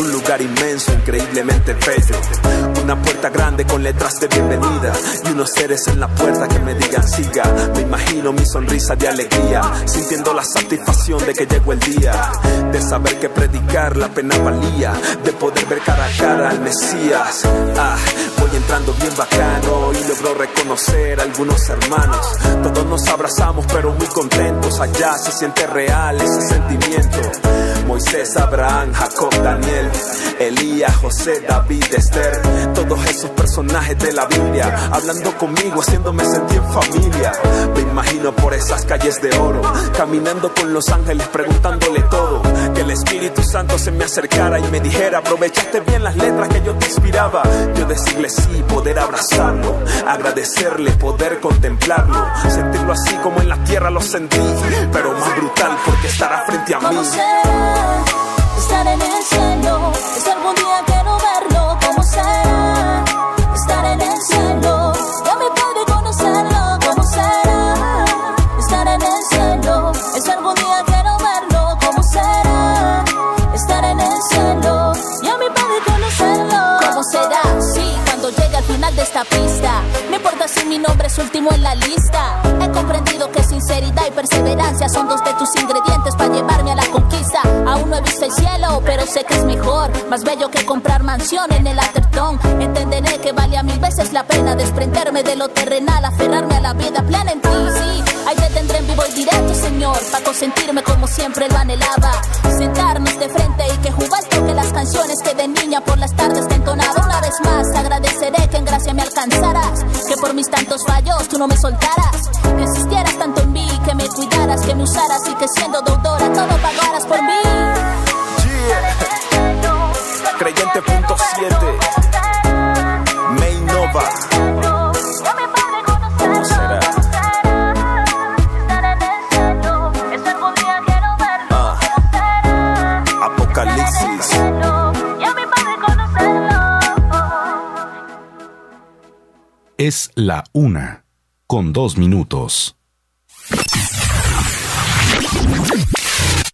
Un lugar inmenso, increíblemente bello. Una puerta grande con letras de bienvenida y unos seres en la puerta que me digan siga. Me imagino mi sonrisa de alegría, sintiendo la satisfacción de que llegó el día, de saber que predicar la pena valía, de poder ver cara a cara al Mesías. Ah, voy entrando bien bacano y logro reconocer a algunos hermanos. Todos nos abrazamos pero muy contentos, allá se siente real ese sentimiento. Moisés, Abraham, Jacob, Daniel, Elías, José, David, Esther, todos esos personajes de la Biblia, hablando conmigo, haciéndome sentir en familia. Me imagino por esas calles de oro, caminando con los ángeles, preguntándole todo. Que el Espíritu Santo se me acercara y me dijera, aprovechaste bien las letras que yo te inspiraba. Yo decirle sí, poder abrazarlo, agradecerle, poder contemplarlo, sentirlo así como en la tierra lo sentí, pero más brutal porque estará frente a mí. ¿Cómo será estar en el cielo? Es algún día pista. No importa si mi nombre es último en la lista. He comprendido que sinceridad y perseverancia son dos de tus ingredientes para llevarme a la conquista. Aún no he visto el cielo, pero sé que es mejor. Más bello que comprar mansión en el Atherton. Entenderé que vale a mil veces la pena desprenderme de lo terrenal, aferrarme a la vida plena en ti. Sí, ahí te tendré en vivo y directo, Señor, para consentirme como siempre lo anhelaba. Sentarnos de frente y que jugar toque las canciones que de niña por las tardes te más, agradeceré que en gracia me alcanzaras. Que por mis tantos fallos tú no me soltaras. Que insistieras tanto en mí, que me cuidaras, que me usaras y que siendo deudora todo pagaras la una, con dos minutos.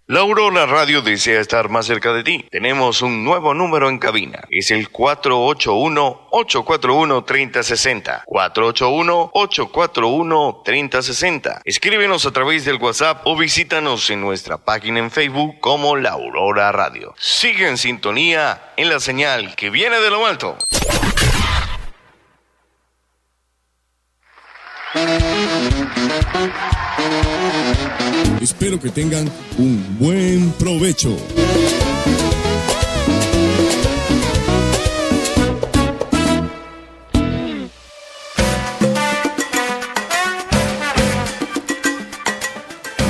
La Aurora Radio desea estar más cerca de ti. Tenemos un nuevo número en cabina. Es el 481-841-3060. 481-841-3060. Escríbenos a través del WhatsApp o visítanos en nuestra página en Facebook como La Aurora Radio. Sigue en sintonía en la señal que viene de lo alto. Espero que tengan un buen provecho.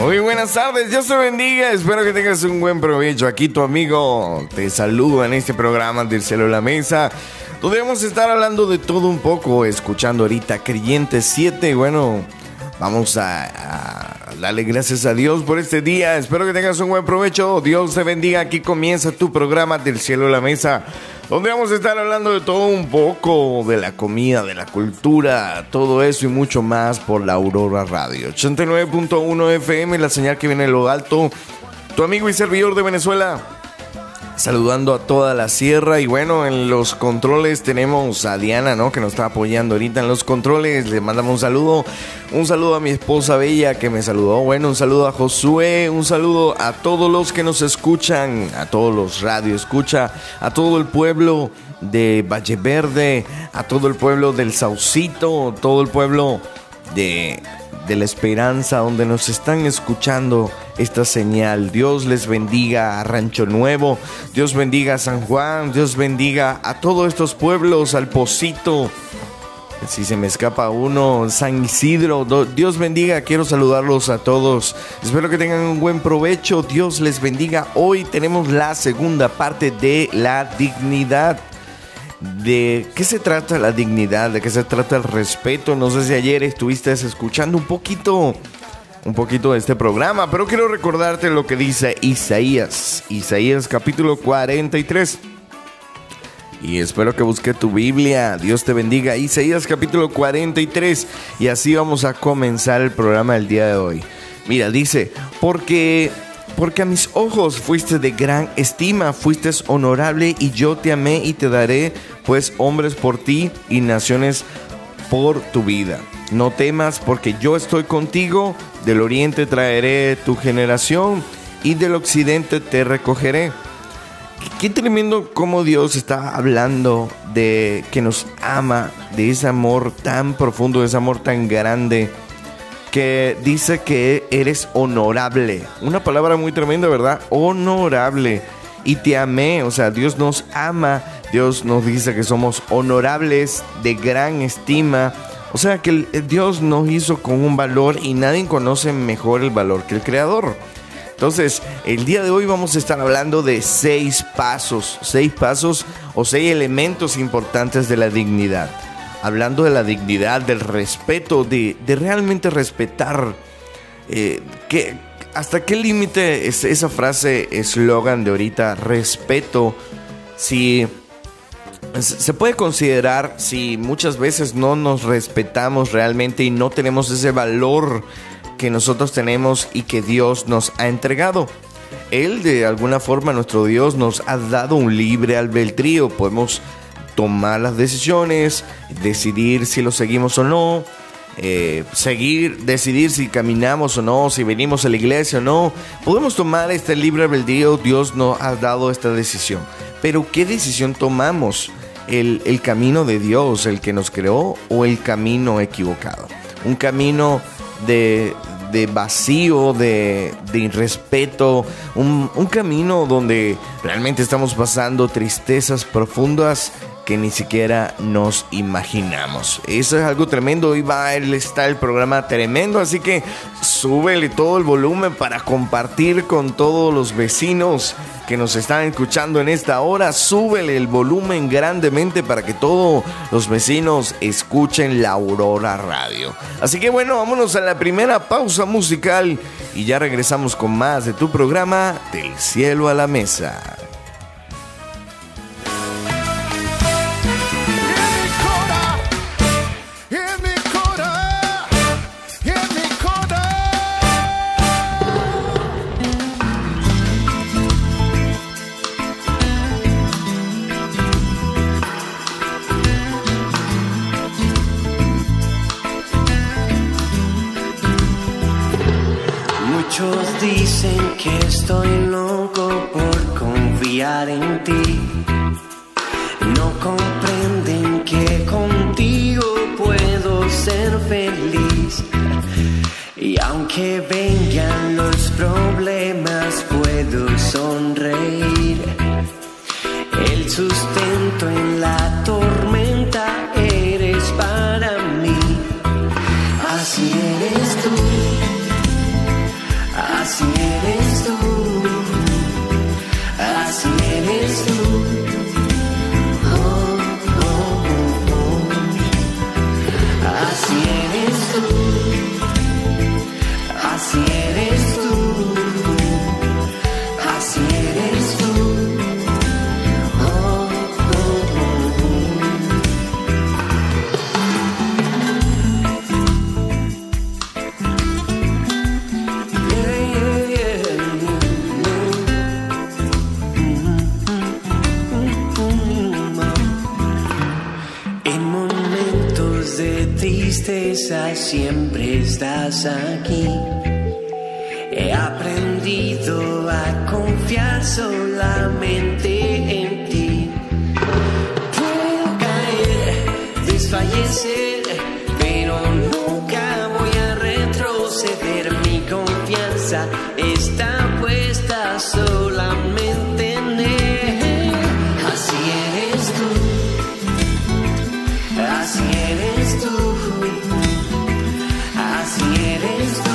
Muy buenas tardes, Dios te bendiga, espero que tengas un buen provecho. Aquí tu amigo te saluda en este programa del cielo a la mesa. A estar hablando de todo un poco, escuchando ahorita Creyentes 7. Bueno, vamos a, a darle gracias a Dios por este día. Espero que tengas un buen provecho. Dios te bendiga. Aquí comienza tu programa del cielo a la mesa. Donde vamos a estar hablando de todo un poco, de la comida, de la cultura, todo eso y mucho más por la Aurora Radio. 89.1 FM, la señal que viene de lo alto. Tu amigo y servidor de Venezuela, saludando a toda la sierra y bueno, en los controles tenemos a Diana, ¿no? Que nos está apoyando ahorita en los controles. Le mandamos un saludo, un saludo a mi esposa Bella que me saludó. Bueno, un saludo a Josué, un saludo a todos los que nos escuchan, a todos los radio escucha, a todo el pueblo de Valle Verde, a todo el pueblo del Saucito, todo el pueblo de de la esperanza donde nos están escuchando esta señal. Dios les bendiga a Rancho Nuevo, Dios bendiga a San Juan, Dios bendiga a todos estos pueblos, al Pocito. Si se me escapa uno, San Isidro, Dios bendiga, quiero saludarlos a todos. Espero que tengan un buen provecho, Dios les bendiga. Hoy tenemos la segunda parte de la dignidad de qué se trata la dignidad, de qué se trata el respeto. No sé si ayer estuviste escuchando un poquito, un poquito de este programa, pero quiero recordarte lo que dice Isaías, Isaías capítulo 43. Y espero que busque tu Biblia. Dios te bendiga. Isaías capítulo 43. Y así vamos a comenzar el programa del día de hoy. Mira, dice, porque porque a mis ojos fuiste de gran estima, fuiste honorable y yo te amé y te daré pues hombres por ti y naciones por tu vida. No temas porque yo estoy contigo, del oriente traeré tu generación y del occidente te recogeré. Qué tremendo cómo Dios está hablando de que nos ama, de ese amor tan profundo, de ese amor tan grande que dice que eres honorable. Una palabra muy tremenda, ¿verdad? Honorable. Y te amé, o sea, Dios nos ama, Dios nos dice que somos honorables, de gran estima. O sea, que Dios nos hizo con un valor y nadie conoce mejor el valor que el Creador. Entonces, el día de hoy vamos a estar hablando de seis pasos, seis pasos o seis elementos importantes de la dignidad hablando de la dignidad, del respeto, de, realmente respetar. Eh, ¿Hasta qué límite es esa frase, eslogan de ahorita, respeto? Si se puede considerar si muchas veces no nos respetamos realmente y no tenemos ese valor que nosotros tenemos y que Dios nos ha entregado. Él de alguna forma, nuestro Dios, nos ha dado un libre albedrío. Podemos tomar las decisiones, decidir si lo seguimos o no, eh, seguir, decidir si caminamos o no, si venimos a la iglesia o no. Podemos tomar este libre albedrío, Dios nos ha dado esta decisión. Pero ¿qué decisión tomamos? ¿El, el camino de Dios, el que nos creó, o el camino equivocado? Un camino de, de vacío, de, de irrespeto, un, un, camino donde realmente estamos pasando tristezas profundas que ni siquiera nos imaginamos. Eso es algo tremendo. Hoy va a estar el programa tremendo, así que súbele todo el volumen para compartir con todos los vecinos que nos están escuchando en esta hora. Súbele el volumen grandemente para que todos los vecinos escuchen la Aurora Radio. Así que bueno, vámonos a la primera pausa musical y ya regresamos con más de tu programa Del cielo a la mesa. Estoy loco por confiar en ti. No comprenden que contigo puedo ser feliz. Y aunque vengan los problemas, puedo sonreír. El sustento en la tormenta estás aquí. He aprendido a confiar solamente eres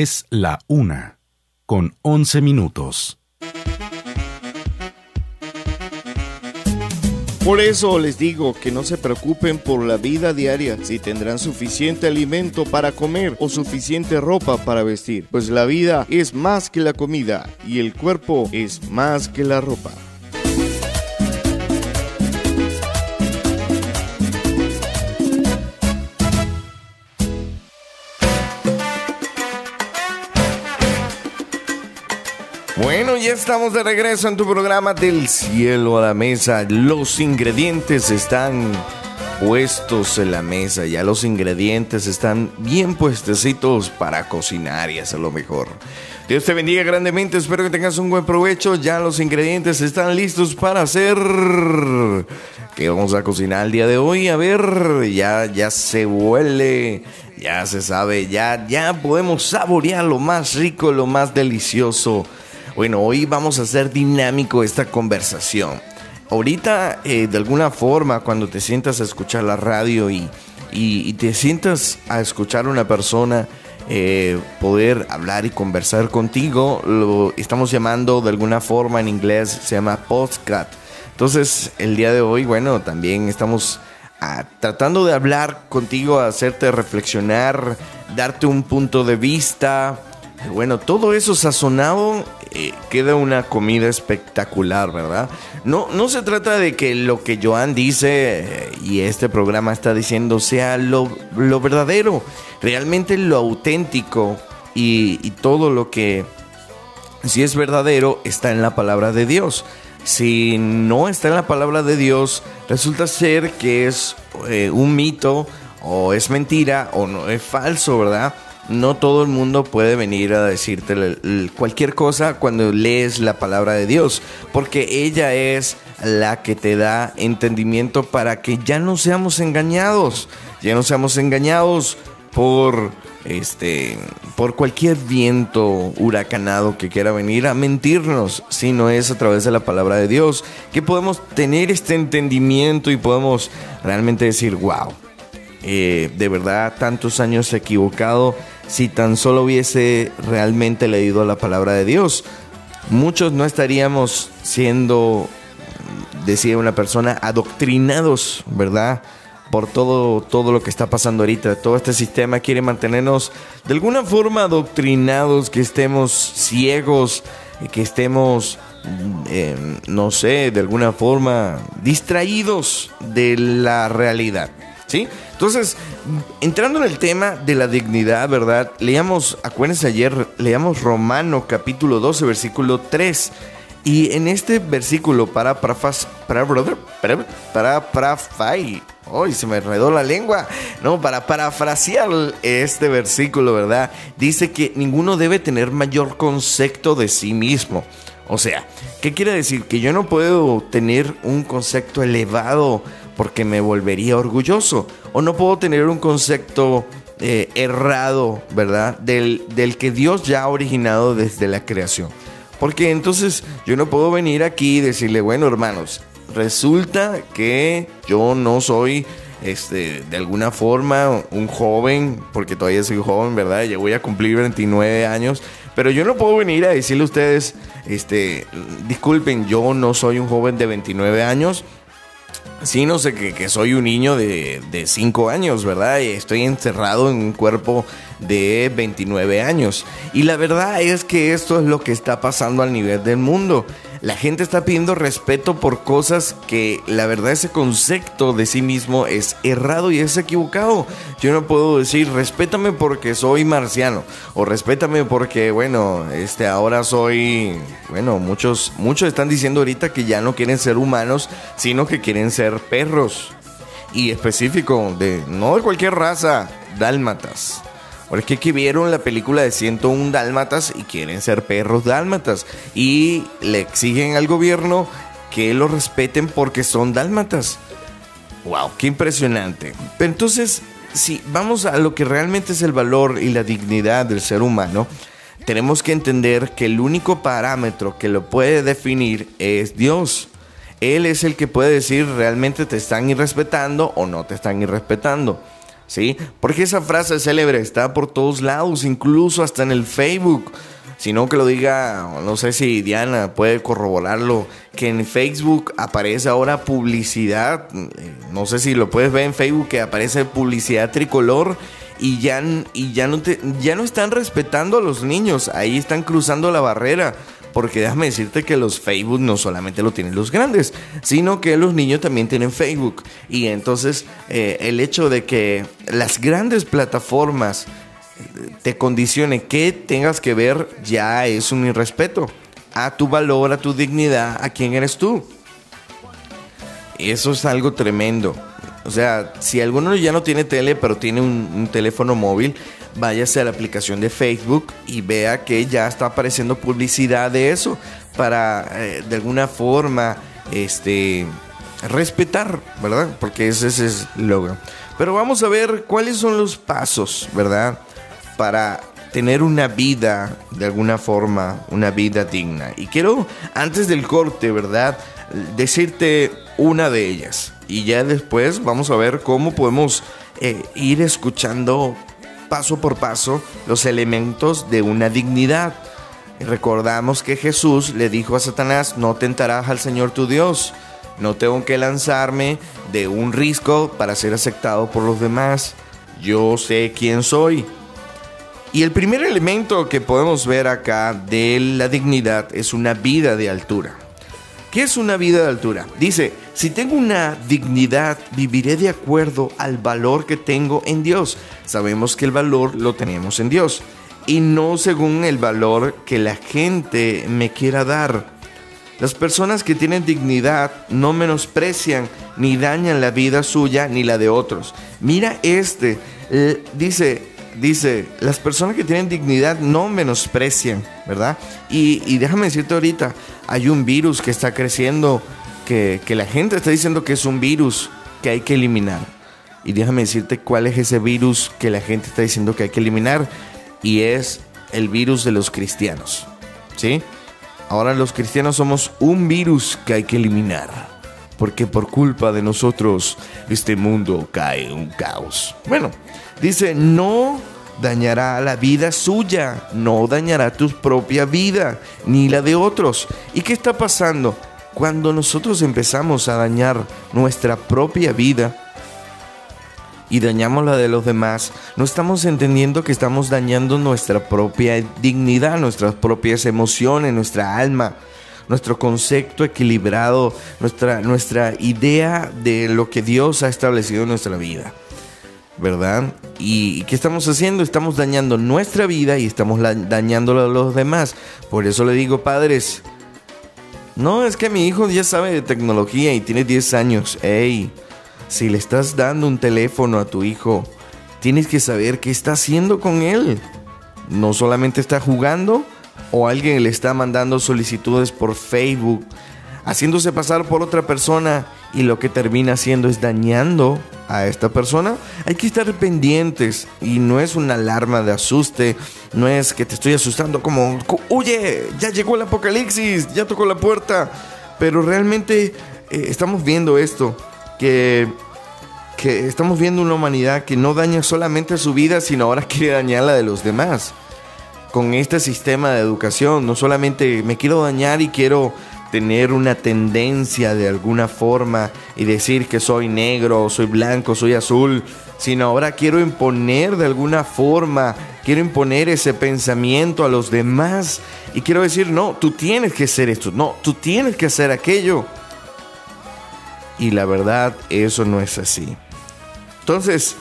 Es la una, con 11 minutos. Por eso les digo que no se preocupen por la vida diaria, si tendrán suficiente alimento para comer o suficiente ropa para vestir, pues la vida es más que la comida y el cuerpo es más que la ropa. Bueno, ya estamos de regreso en tu programa del cielo a la mesa. Los ingredientes están puestos en la mesa. Ya los ingredientes están bien puestecitos para cocinar y hacer lo mejor. Dios te bendiga grandemente. Espero que tengas un buen provecho. Ya los ingredientes están listos para hacer. ¿Qué vamos a cocinar el día de hoy? A ver, ya, ya se huele. Ya se sabe, ya, ya podemos saborear lo más rico, lo más delicioso. Bueno, hoy vamos a hacer dinámico esta conversación. Ahorita, eh, de alguna forma, cuando te sientas a escuchar la radio y, y- te sientas a escuchar a una persona eh, poder hablar y conversar contigo, lo estamos llamando de alguna forma en inglés, se llama podcast. Entonces, el día de hoy, bueno, también estamos ah, tratando de hablar contigo, hacerte reflexionar, darte un punto de vista. Bueno, todo eso sazonado eh, queda una comida espectacular, ¿verdad? No, no se trata de que lo que Joan dice eh, y este programa está diciendo sea lo, verdadero, realmente lo auténtico y, y todo lo que si es verdadero, está en la palabra de Dios. Si no está en la palabra de Dios, resulta ser que es eh, un mito o es mentira o no es falso, ¿verdad? No todo el mundo puede venir a decirte cualquier cosa cuando lees la palabra de Dios, porque ella es la que te da entendimiento para que ya no seamos engañados, ya no seamos engañados por este por cualquier viento huracanado que quiera venir a mentirnos, si no es a través de la palabra de Dios, que podemos tener este entendimiento y podemos realmente decir, wow, eh, de verdad tantos años equivocado si tan solo hubiese realmente leído la palabra de Dios. Muchos no estaríamos siendo, decía una persona, adoctrinados, ¿verdad? Por todo, todo lo que está pasando ahorita. Todo este sistema quiere mantenernos de alguna forma adoctrinados, que estemos ciegos, que estemos eh, no sé, de alguna forma distraídos de la realidad. ¿Sí? Entonces, entrando en el tema de la dignidad, ¿verdad? Leíamos, acuérdense ayer, leíamos Romano capítulo 12, versículo 3. Y en este versículo, para parafas, para, brother, para, para, Hoy se me enredó la lengua. No, para parafrasear este versículo, ¿verdad? Dice que ninguno debe tener mayor concepto de sí mismo. O sea, ¿qué quiere decir? Que yo no puedo tener un concepto elevado porque me volvería orgulloso. O no puedo tener un concepto eh, errado, ¿verdad? Del, del que Dios ya ha originado desde la creación. Porque entonces yo no puedo venir aquí y decirle, bueno hermanos, resulta que yo no soy este, de alguna forma un joven, porque todavía soy joven, ¿verdad? Ya voy a cumplir 29 años, pero yo no puedo venir a decirle a ustedes, este, disculpen, yo no soy un joven de 29 años, Sí, no sé, que, que soy un niño de, de 5 años, ¿verdad? Estoy encerrado en un cuerpo de 29 años. Y la verdad es que esto es lo que está pasando al nivel del mundo. La gente está pidiendo respeto por cosas que la verdad ese concepto de sí mismo es errado y es equivocado. Yo no puedo decir respétame porque soy marciano o respétame porque bueno, este ahora soy bueno, muchos muchos están diciendo ahorita que ya no quieren ser humanos, sino que quieren ser perros. Y específico de no de cualquier raza, dálmatas. Porque es que vieron la película de 101 dálmatas y quieren ser perros dálmatas. Y le exigen al gobierno que los respeten porque son dálmatas. ¡Wow! ¡Qué impresionante! Pero entonces, si vamos a lo que realmente es el valor y la dignidad del ser humano, tenemos que entender que el único parámetro que lo puede definir es Dios. Él es el que puede decir realmente te están irrespetando o no te están irrespetando. ¿Sí? Porque esa frase célebre está por todos lados, incluso hasta en el Facebook. Si no que lo diga, no sé si Diana puede corroborarlo, que en Facebook aparece ahora publicidad, eh, no sé si lo puedes ver en Facebook que aparece publicidad tricolor y ya, y ya, no, te, ya no están respetando a los niños, ahí están cruzando la barrera. Porque déjame decirte que los Facebook no solamente lo tienen los grandes, sino que los niños también tienen Facebook. Y entonces eh, el hecho de que las grandes plataformas eh, te condicionen que tengas que ver ya es un irrespeto a tu valor, a tu dignidad, a quién eres tú. Eso es algo tremendo. O sea, si alguno ya no tiene tele, pero tiene un, teléfono móvil, váyase a la aplicación de Facebook y vea que ya está apareciendo publicidad de eso para eh, de alguna forma este respetar, ¿verdad? Porque ese, ese es el logo. Pero vamos a ver cuáles son los pasos, ¿verdad? Para tener una vida, de alguna forma, una vida digna. Y quiero, antes del corte, ¿verdad? Decirte una de ellas. Y ya después vamos a ver cómo podemos eh, ir escuchando paso por paso los elementos de una dignidad. Recordamos que Jesús le dijo a Satanás, no tentarás al Señor tu Dios, no tengo que lanzarme de un risco para ser aceptado por los demás, yo sé quién soy. Y el primer elemento que podemos ver acá de la dignidad es una vida de altura. ¿Qué es una vida de altura? Dice, si tengo una dignidad, viviré de acuerdo al valor que tengo en Dios. Sabemos que el valor lo tenemos en Dios y no según el valor que la gente me quiera dar. Las personas que tienen dignidad no menosprecian ni dañan la vida suya ni la de otros. Mira este, dice, dice, las personas que tienen dignidad no menosprecian, ¿verdad? Y, y déjame decirte ahorita, hay un virus que está creciendo, que, que la gente está diciendo que es un virus que hay que eliminar. Y déjame decirte cuál es ese virus que la gente está diciendo que hay que eliminar. Y es el virus de los cristianos. ¿Sí? Ahora los cristianos somos un virus que hay que eliminar. Porque por culpa de nosotros este mundo cae en un caos. Bueno, dice, no dañará la vida suya, no dañará tu propia vida, ni la de otros. ¿Y qué está pasando? Cuando nosotros empezamos a dañar nuestra propia vida, y dañamos la de los demás, no estamos entendiendo que estamos dañando nuestra propia dignidad, nuestras propias emociones, nuestra alma, nuestro concepto equilibrado, nuestra, nuestra idea de lo que Dios ha establecido en nuestra vida. ¿Verdad? ¿Y qué estamos haciendo? Estamos dañando nuestra vida y estamos dañando a los demás. Por eso le digo, padres, no, es que mi hijo ya sabe de tecnología y tiene 10 años. ¡Ey! Si le estás dando un teléfono a tu hijo, tienes que saber qué está haciendo con él. No solamente está jugando o alguien le está mandando solicitudes por Facebook, haciéndose pasar por otra persona y lo que termina haciendo es dañando a esta persona. Hay que estar pendientes y no es una alarma de asuste, no es que te estoy asustando como, huye, ya llegó el apocalipsis, ya tocó la puerta, pero realmente eh, estamos viendo esto que, que estamos viendo una humanidad que no daña solamente su vida, sino ahora quiere dañar la de los demás. Con este sistema de educación, no solamente me quiero dañar y quiero tener una tendencia de alguna forma y decir que soy negro, soy blanco, soy azul, sino ahora quiero imponer de alguna forma, quiero imponer ese pensamiento a los demás y quiero decir, no, tú tienes que ser esto, no, tú tienes que hacer aquello. Y la verdad, eso no es así. Entonces,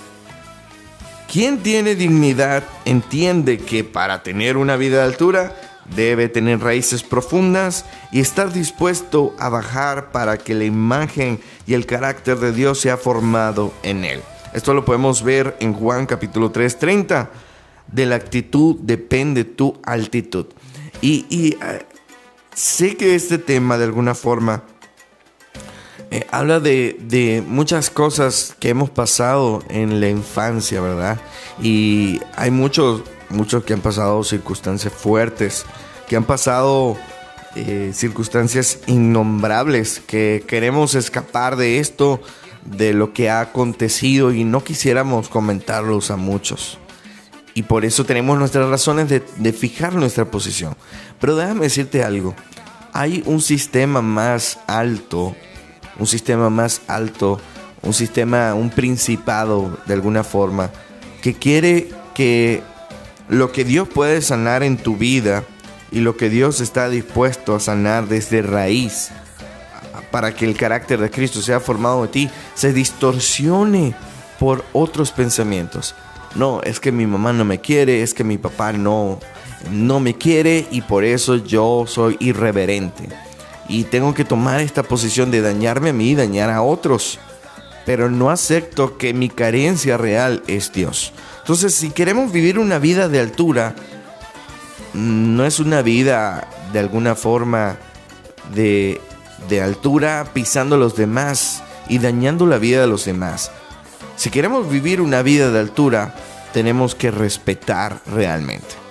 quien tiene dignidad entiende que para tener una vida de altura debe tener raíces profundas y estar dispuesto a bajar para que la imagen y el carácter de Dios sea formado en él. Esto lo podemos ver en Juan capítulo 3:30. De la actitud depende tu altitud. Y, eh, sé que este tema de alguna forma eh, habla de, muchas cosas que hemos pasado en la infancia, ¿verdad? Y hay muchos, muchos que han pasado circunstancias fuertes, que han pasado eh, circunstancias innombrables, que queremos escapar de esto, de lo que ha acontecido y no quisiéramos comentarlos a muchos. Y por eso tenemos nuestras razones de, de fijar nuestra posición. Pero déjame decirte algo. Hay un sistema más alto un sistema más alto, un sistema, un principado de alguna forma, que quiere que lo que Dios puede sanar en tu vida y lo que Dios está dispuesto a sanar desde raíz para que el carácter de Cristo sea formado en ti, se distorsione por otros pensamientos. No, es que mi mamá no me quiere, es que mi papá no, no me quiere y por eso yo soy irreverente y tengo que tomar esta posición de dañarme a mí y dañar a otros. Pero no acepto que mi carencia real es Dios. Entonces, si queremos vivir una vida de altura, no es una vida de alguna forma de, de altura pisando a los demás y dañando la vida de los demás. Si queremos vivir una vida de altura, tenemos que respetar realmente.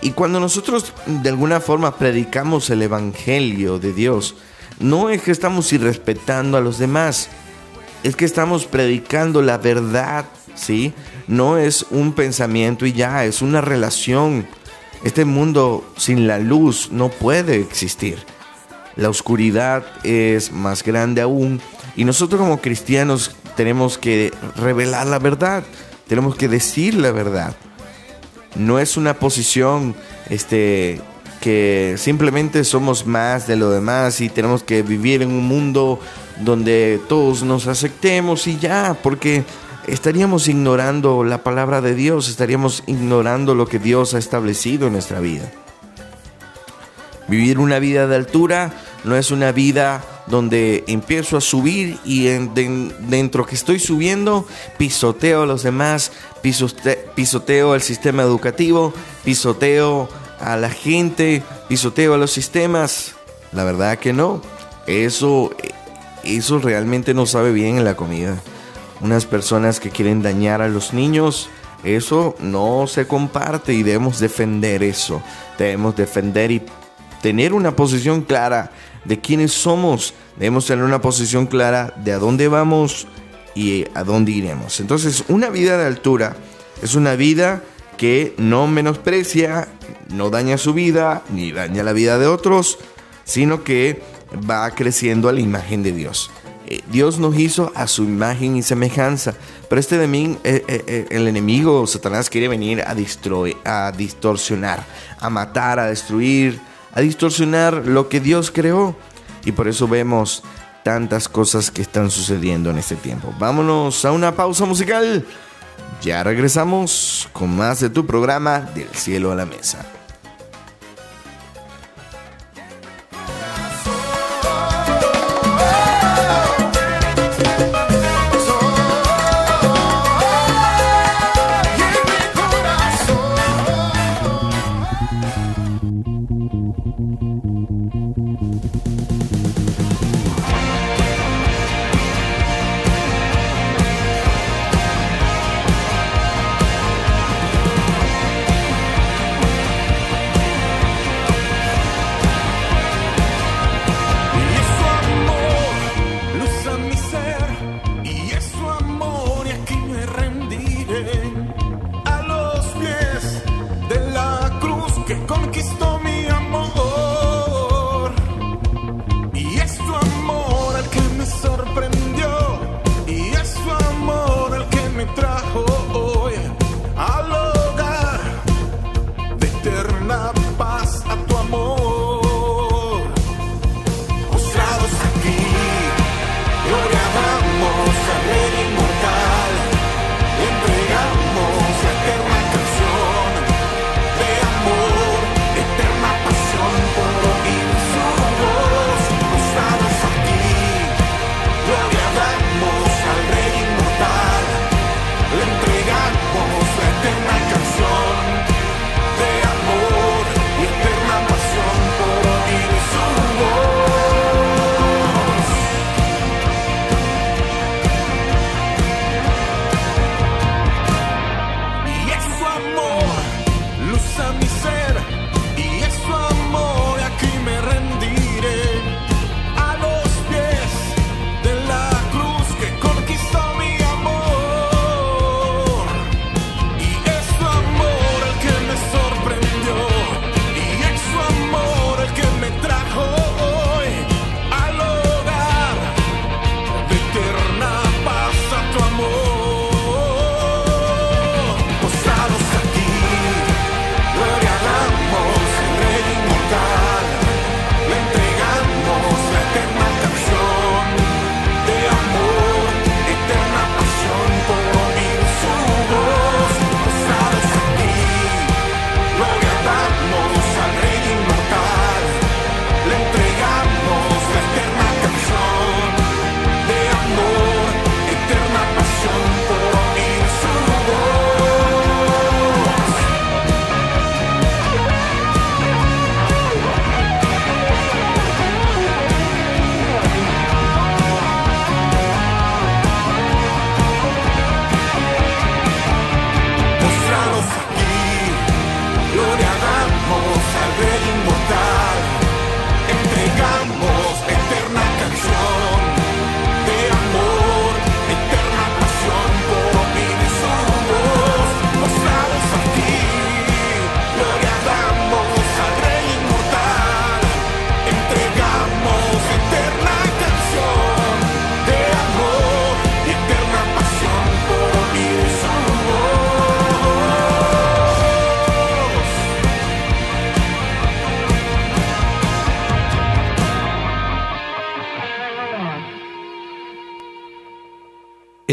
Y cuando nosotros de alguna forma predicamos el Evangelio de Dios, no es que estamos irrespetando a los demás, es que estamos predicando la verdad, ¿sí? No es un pensamiento y ya, es una relación. Este mundo sin la luz no puede existir. La oscuridad es más grande aún y nosotros como cristianos tenemos que revelar la verdad, tenemos que decir la verdad no es una posición este, que simplemente somos más de lo demás y tenemos que vivir en un mundo donde todos nos aceptemos y ya, porque estaríamos ignorando la palabra de Dios, estaríamos ignorando lo que Dios ha establecido en nuestra vida. Vivir una vida de altura no es una vida donde empiezo a subir y dentro que estoy subiendo pisoteo a los demás, pisoteo al sistema educativo, pisoteo a la gente, pisoteo a los sistemas. La verdad que no. Eso, eso realmente no sabe bien en la comida. Unas personas que quieren dañar a los niños, eso no se comparte y debemos defender eso. Debemos defender y tener una posición clara de quiénes somos, debemos tener una posición clara de a dónde vamos y a dónde iremos. Entonces, una vida de altura es una vida que no menosprecia, no daña su vida, ni daña la vida de otros, sino que va creciendo a la imagen de Dios. Eh, Dios nos hizo a su imagen y semejanza, pero este de mí, eh, eh, eh, el enemigo, Satanás, quiere venir a, a distorsionar, a matar, a destruir, a distorsionar lo que Dios creó. Y por eso vemos tantas cosas que están sucediendo en este tiempo. Vámonos a una pausa musical. Ya regresamos con más de tu programa Del cielo a la mesa.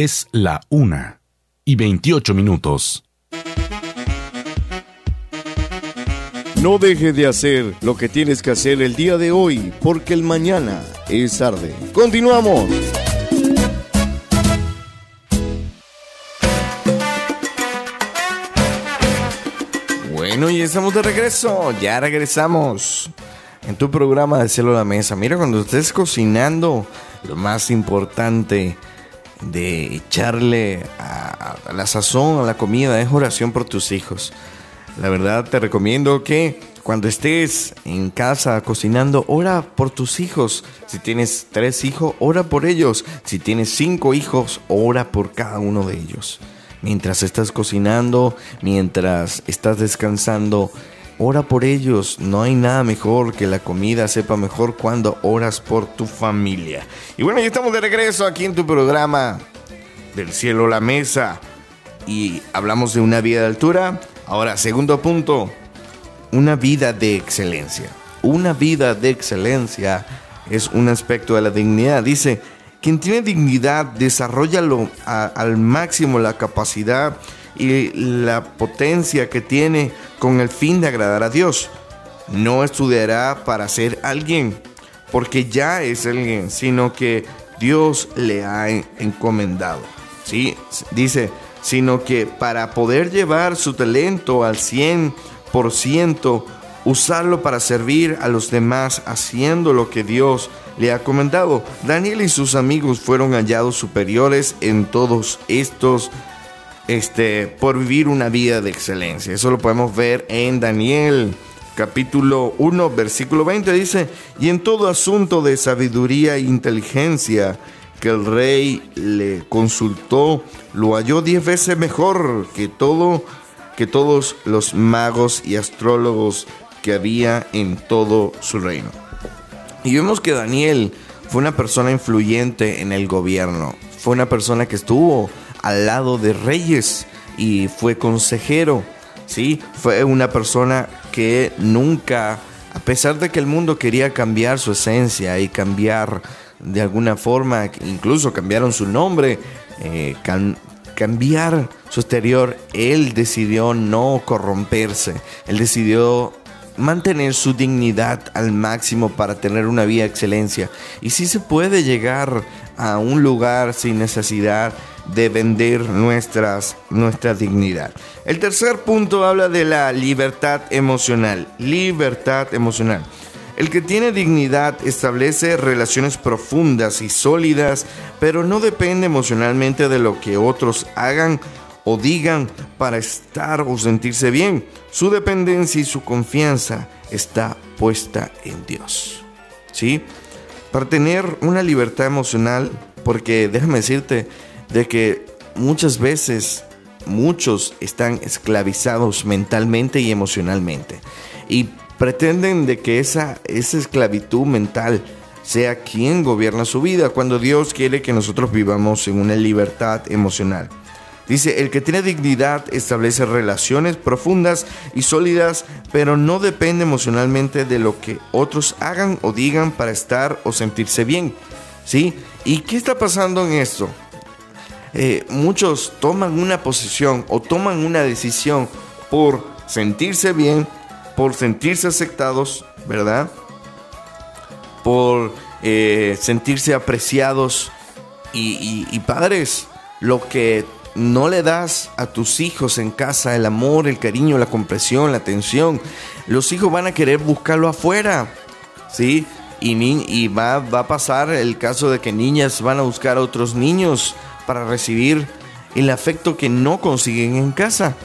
Es la una y 28 minutos. No dejes de hacer lo que tienes que hacer el día de hoy, porque el mañana es tarde. Continuamos. Bueno, y estamos de regreso. Ya regresamos en tu programa de Cielo a la Mesa. Mira, cuando estés cocinando, lo más importante de echarle a, la sazón a la comida es oración por tus hijos. La verdad te recomiendo que cuando estés en casa cocinando, ora por tus hijos. Si tienes tres hijos, ora por ellos. Si tienes cinco hijos, ora por cada uno de ellos. Mientras estás cocinando, mientras estás descansando, ora por ellos. No hay nada mejor que la comida sepa mejor cuando oras por tu familia. Y bueno, ya estamos de regreso aquí en tu programa del cielo a la mesa. Y hablamos de una vida de altura. Ahora, segundo punto, una vida de excelencia. Una vida de excelencia es un aspecto de la dignidad. Dice, quien tiene dignidad desarrolla al máximo la capacidad y la potencia que tiene con el fin de agradar a Dios. No estudiará para ser alguien, porque ya es alguien, sino que Dios le ha en- encomendado. ¿sí? Dice, sino que para poder llevar su talento al 100%, usarlo para servir a los demás haciendo lo que Dios le ha comendado. Daniel y sus amigos fueron hallados superiores en todos estos este, por vivir una vida de excelencia. Eso lo podemos ver en Daniel capítulo 1, versículo 20. Dice, y en todo asunto de sabiduría e inteligencia que el rey le consultó, lo halló diez veces mejor que todo, que todos los magos y astrólogos que había en todo su reino. Y vemos que Daniel fue una persona influyente en el gobierno. Fue una persona que estuvo al lado de reyes y fue consejero. Sí, fue una persona que nunca, a pesar de que el mundo quería cambiar su esencia y cambiar de alguna forma, incluso cambiaron su nombre, eh, cam- cambiar su exterior, él decidió no corromperse. Él decidió mantener su dignidad al máximo para tener una vida de excelencia. Y si se puede llegar a un lugar sin necesidad de vender nuestras, nuestra dignidad. El tercer punto habla de la libertad emocional. Libertad emocional. El que tiene dignidad establece relaciones profundas y sólidas, pero no depende emocionalmente de lo que otros hagan o digan para estar o sentirse bien. Su dependencia y su confianza está puesta en Dios. ¿Sí? Para tener una libertad emocional, porque déjame decirte de que muchas veces muchos están esclavizados mentalmente y emocionalmente y pretenden de que esa, esa esclavitud mental sea quien gobierna su vida cuando Dios quiere que nosotros vivamos en una libertad emocional. Dice, el que tiene dignidad establece relaciones profundas y sólidas, pero no depende emocionalmente de lo que otros hagan o digan para estar o sentirse bien. ¿Sí? ¿Y qué está pasando en esto? Eh, muchos toman una posición o toman una decisión por sentirse bien, por sentirse aceptados, ¿verdad? Por eh, sentirse apreciados. Y, padres, lo que no le das a tus hijos en casa, el amor, el cariño, la comprensión, la atención, los hijos van a querer buscarlo afuera, ¿sí? Y, ni- va, va a pasar el caso de que niñas van a buscar a otros niños para recibir el afecto que no consiguen en casa.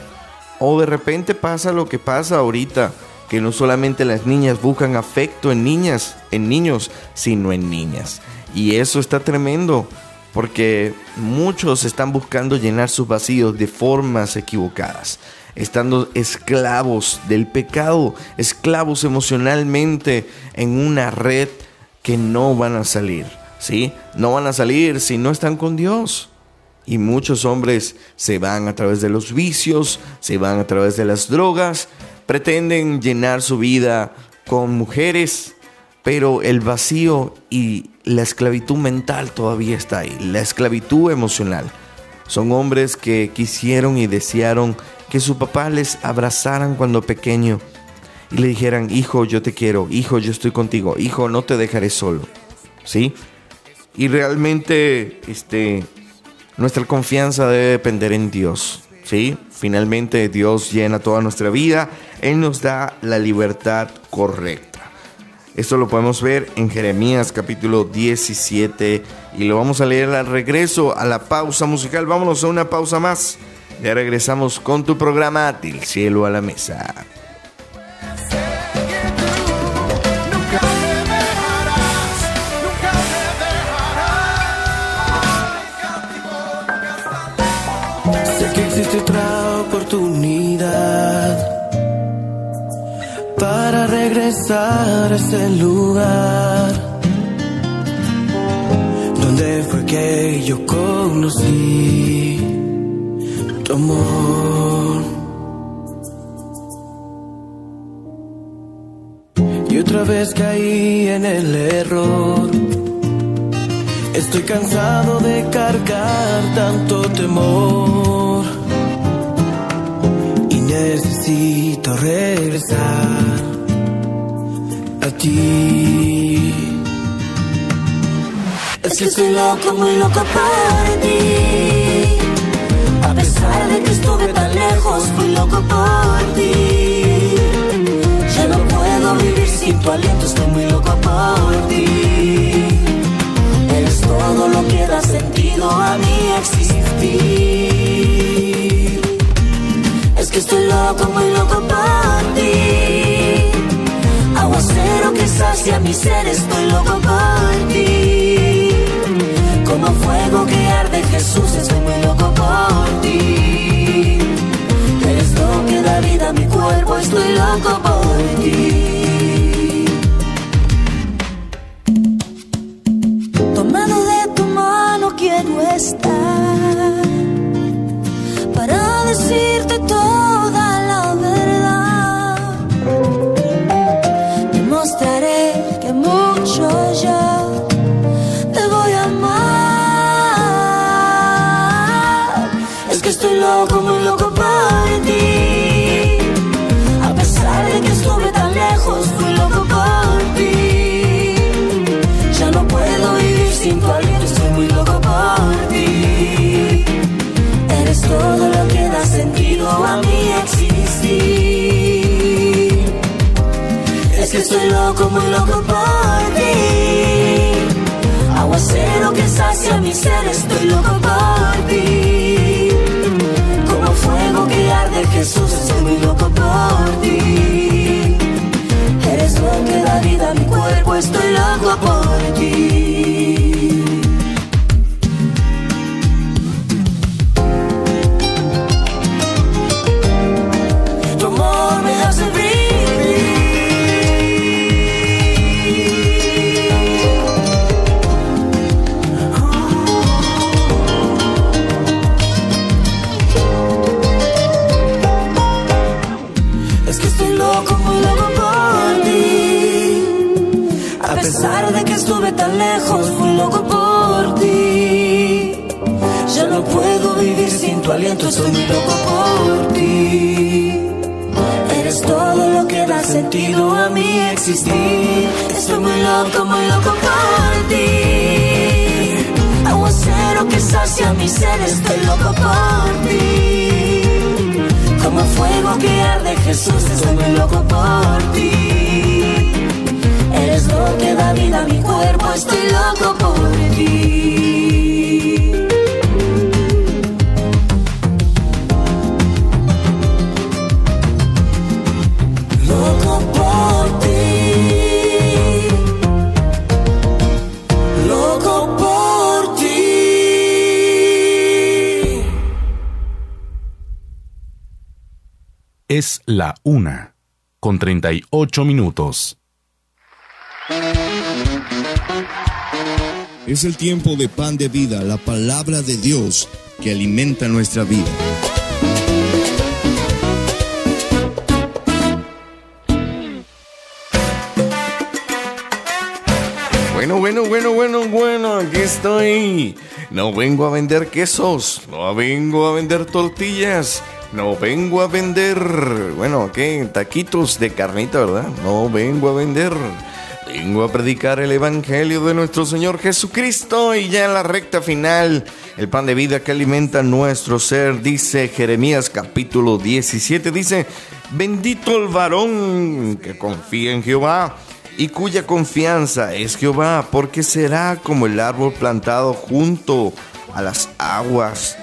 O de repente pasa lo que pasa ahorita, que no solamente las niñas buscan afecto en niñas, en niños, sino en niñas. Y eso está tremendo, porque muchos están buscando llenar sus vacíos de formas equivocadas, estando esclavos del pecado, esclavos emocionalmente en una red que no van a salir, ¿sí? No van a salir si no están con Dios. Y muchos hombres se van a través de los vicios, se van a través de las drogas, pretenden llenar su vida con mujeres, pero el vacío y la esclavitud mental todavía está ahí, la esclavitud emocional. Son hombres que quisieron y desearon que su papá les abrazaran cuando pequeño y le dijeran, hijo, yo te quiero, hijo, yo estoy contigo, hijo, no te dejaré solo. ¿Sí? Y realmente, este, nuestra confianza debe depender en Dios. ¿sí? Finalmente Dios llena toda nuestra vida. Él nos da la libertad correcta. Esto lo podemos ver en Jeremías capítulo 17 y lo vamos a leer al regreso a la pausa musical. Vámonos a una pausa más. Ya regresamos con tu programa Del cielo a la mesa. Regresar a ese lugar donde fue que yo conocí tu amor. Y otra vez caí en el error. Estoy cansado de cargar tanto temor y necesito regresar Es que estoy loco, muy loco por ti. A pesar de que estuve tan lejos, fui loco por ti. Ya no puedo vivir sin tu aliento, estoy muy loco por ti. Eres todo lo que da sentido a mi existir. Es que estoy loco, muy loco por ti. Aguacero que sacia mi ser, estoy loco por ti. Mi ser, estoy loco por ti. Como fuego que arde Jesús, estoy muy loco por ti. Eres lo que da vida a mi cuerpo, estoy loco por ti. La una, con 38 minutos. Es el tiempo de pan de vida, la palabra de Dios que alimenta nuestra vida. Bueno, bueno, bueno, bueno, bueno, aquí estoy. No vengo a vender quesos, no vengo a vender tortillas, no vengo a vender, bueno, ¿qué? Taquitos de carnita, ¿verdad? No vengo a vender. Vengo a predicar el Evangelio de nuestro Señor Jesucristo y ya en la recta final, el pan de vida que alimenta nuestro ser, dice Jeremías capítulo 17, dice, bendito el varón que confía en Jehová y cuya confianza es Jehová, porque será como el árbol plantado junto a las aguas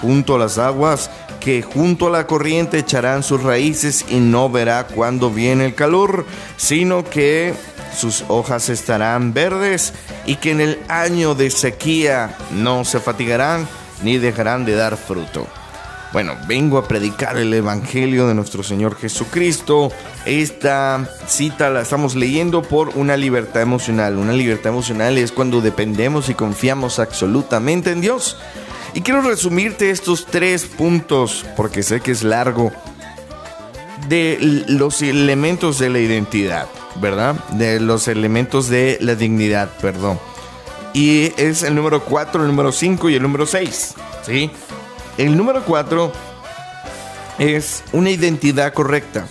junto a las aguas, que junto a la corriente echarán sus raíces y no verá cuando viene el calor, sino que sus hojas estarán verdes y que en el año de sequía no se fatigarán ni dejarán de dar fruto. Bueno, vengo a predicar el Evangelio de nuestro Señor Jesucristo. Esta cita la estamos leyendo por una libertad emocional. Una libertad emocional es cuando dependemos y confiamos absolutamente en Dios. Y quiero resumirte estos tres puntos, porque sé que es largo, de los elementos de la identidad, ¿verdad? De los elementos de la dignidad, perdón. Y es el número 4, el número 5 y el número 6, ¿sí? El número 4 es una identidad correcta.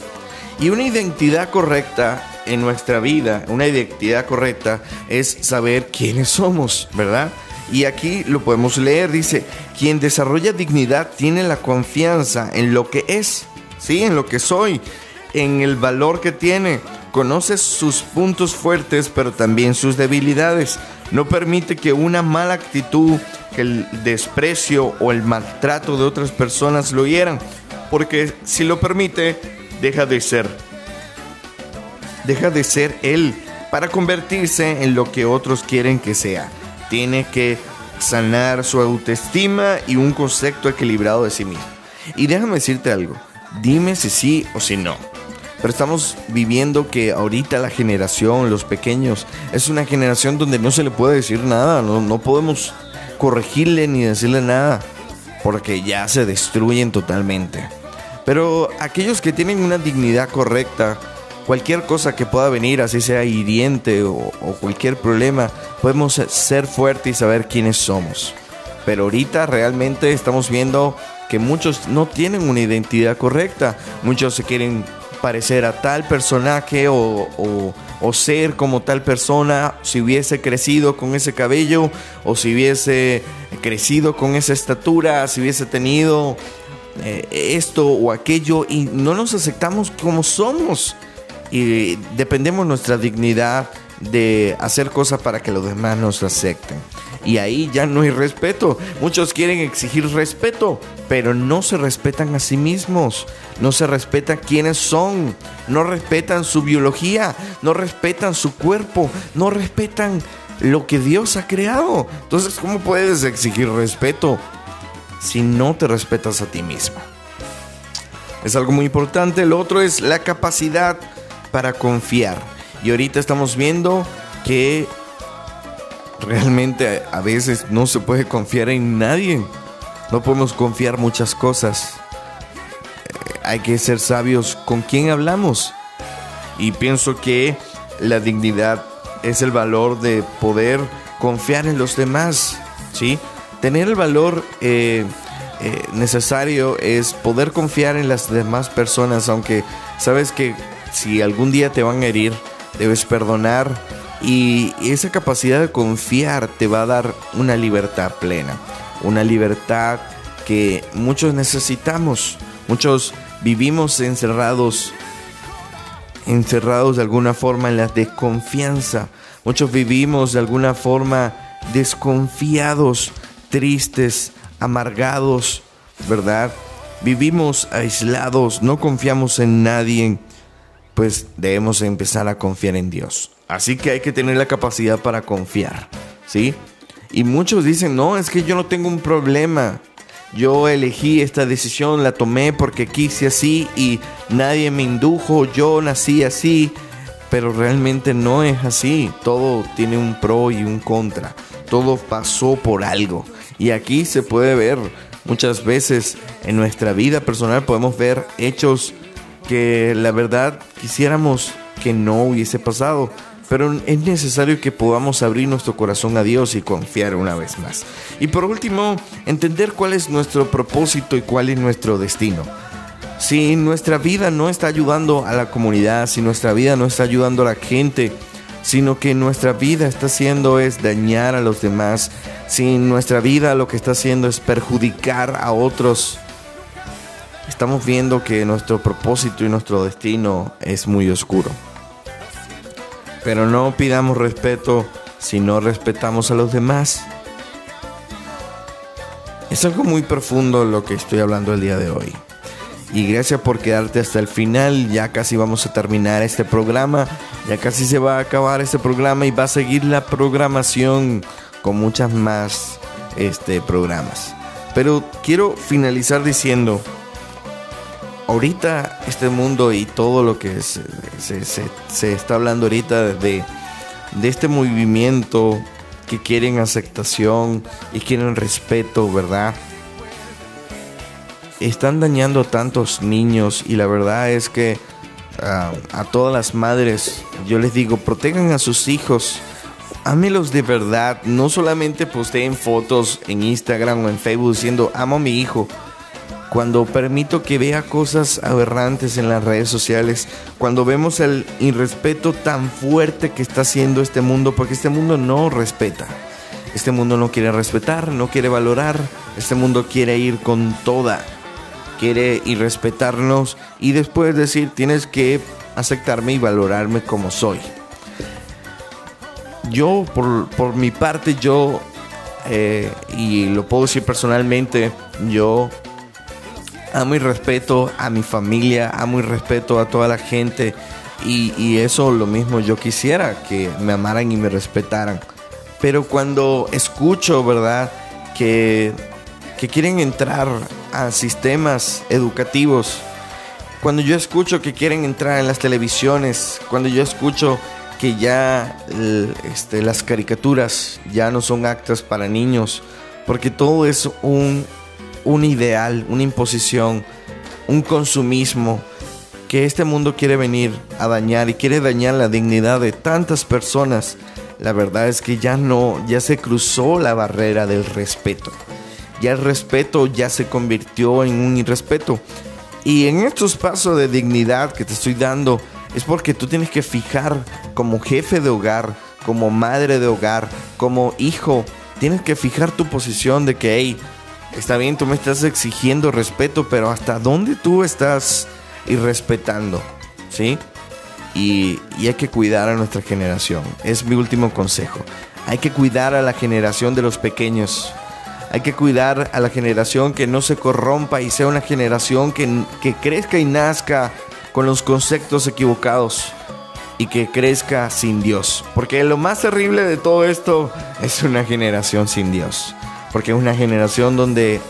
Y una identidad correcta en nuestra vida, una identidad correcta es saber quiénes somos, ¿verdad? Y aquí lo podemos leer, dice, quien desarrolla dignidad tiene la confianza en lo que es, ¿sí? En lo que soy, en el valor que tiene. Conoce sus puntos fuertes, pero también sus debilidades. No permite que una mala actitud, que el desprecio o el maltrato de otras personas lo hieran, porque si lo permite, deja de ser. Deja de ser él para convertirse en lo que otros quieren que sea. Tiene que sanar su autoestima y un concepto equilibrado de sí mismo. Y déjame decirte algo, dime si sí o si no. Pero estamos viviendo que ahorita la generación, los pequeños, es una generación donde no se le puede decir nada, no, no podemos corregirle ni decirle nada, porque ya se destruyen totalmente. Pero aquellos que tienen una dignidad correcta, cualquier cosa que pueda venir, así sea hiriente o, cualquier problema, podemos ser fuertes y saber quiénes somos. Pero ahorita realmente estamos viendo que muchos no tienen una identidad correcta. Muchos se quieren parecer a tal personaje o ser como tal persona si hubiese crecido con ese cabello o si hubiese crecido con esa estatura, si hubiese tenido eh, esto o aquello y no nos aceptamos como somos y dependemos nuestra dignidad de hacer cosas para que los demás nos acepten. Y ahí ya no hay respeto. Muchos quieren exigir respeto, pero no se respetan a sí mismos. No se respetan quiénes son. No respetan su biología. No respetan su cuerpo. No respetan lo que Dios ha creado. Entonces, ¿cómo puedes exigir respeto si no te respetas a ti mismo? Es algo muy importante. Lo otro es la capacidad para confiar. Y ahorita estamos viendo que realmente a veces no se puede confiar en nadie. No podemos confiar muchas cosas. Eh, hay que ser sabios con quién hablamos. Y pienso que la dignidad es el valor de poder confiar en los demás. ¿sí? Tener el valor eh, eh, necesario es poder confiar en las demás personas, aunque sabes que si algún día te van a herir, debes perdonar y esa capacidad de confiar te va a dar una libertad plena, una libertad que muchos necesitamos, muchos vivimos encerrados encerrados de alguna forma en la desconfianza. Muchos vivimos de alguna forma desconfiados, tristes, amargados, ¿verdad? Vivimos aislados, no confiamos en nadie, pues debemos empezar a confiar en Dios. Así que hay que tener la capacidad para confiar, ¿sí? Y muchos dicen, no, es que yo no tengo un problema. Yo elegí esta decisión, la tomé porque quise así y nadie me indujo, yo nací así. Pero realmente no es así. Todo tiene un pro y un contra. Todo pasó por algo. Y aquí se puede ver muchas veces en nuestra vida personal, podemos ver hechos que la verdad quisiéramos que no hubiese pasado. Pero es necesario que podamos abrir nuestro corazón a Dios y confiar una vez más. Y por último, entender cuál es nuestro propósito y cuál es nuestro destino. Si nuestra vida no está ayudando a la comunidad, si nuestra vida no está ayudando a la gente, sino que nuestra vida está haciendo es dañar a los demás, si nuestra vida lo que está haciendo es perjudicar a otros, estamos viendo que nuestro propósito y nuestro destino es muy oscuro. Pero no pidamos respeto si no respetamos a los demás. Es algo muy profundo lo que estoy hablando el día de hoy. Y gracias por quedarte hasta el final. Ya casi vamos a terminar este programa. Ya casi se va a acabar este programa y va a seguir la programación con muchas más este, programas. Pero quiero finalizar diciendo, ahorita este mundo y todo lo que se, se- está hablando ahorita de, de este movimiento que quieren aceptación y quieren respeto, ¿verdad? Están dañando a tantos niños y la verdad es que ah, a todas las madres yo les digo, protejan a sus hijos. Ámelos de verdad, no solamente posteen fotos en Instagram o en Facebook diciendo amo a mi hijo. Cuando permito que vea cosas aberrantes en las redes sociales, cuando vemos el irrespeto tan fuerte que está haciendo este mundo, porque este mundo no respeta. Este mundo no quiere respetar, no quiere valorar, este mundo quiere ir con toda quiere irrespetarnos y después decir tienes que aceptarme y valorarme como soy. Yo, por, por mi parte, yo, eh, y lo puedo decir personalmente, yo amo y respeto a mi familia, amo y respeto a toda la gente y, y eso lo mismo yo quisiera, que me amaran y me respetaran. Pero cuando escucho, ¿verdad? Que, que quieren entrar a sistemas educativos, cuando yo escucho que quieren entrar en las televisiones, cuando yo escucho que ya este, las caricaturas ya no son actas para niños, porque todo es un, un ideal, una imposición, un consumismo que este mundo quiere venir a dañar y quiere dañar la dignidad de tantas personas. La verdad es que ya no, ya se cruzó la barrera del respeto. Ya el respeto ya se convirtió en un irrespeto. Y en estos pasos de dignidad que te estoy dando, es porque tú tienes que fijar como jefe de hogar, como madre de hogar, como hijo, tienes que fijar tu posición de que, hey, está bien, tú me estás exigiendo respeto, pero ¿hasta dónde tú estás irrespetando? ¿Sí? Y, hay que cuidar a nuestra generación. Es mi último consejo. Hay que cuidar a la generación de los pequeños. Hay que cuidar a la generación que no se corrompa y sea una generación que, que crezca y nazca con los conceptos equivocados y que crezca sin Dios. Porque lo más terrible de todo esto es una generación sin Dios. Porque es una generación donde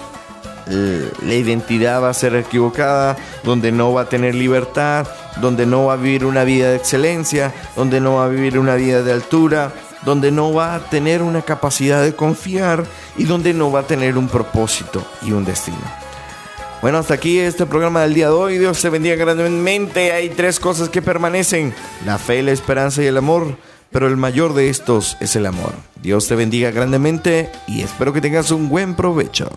eh, la identidad va a ser equivocada, donde no va a tener libertad, donde no va a vivir una vida de excelencia, donde no va a vivir una vida de altura, donde no va a tener una capacidad de confiar y donde no va a tener un propósito y un destino. Bueno, hasta aquí este programa del día de hoy. Dios te bendiga grandemente. Hay tres cosas que permanecen. La fe, la esperanza y el amor. Pero el mayor de estos es el amor. Dios te bendiga grandemente y espero que tengas un buen provecho.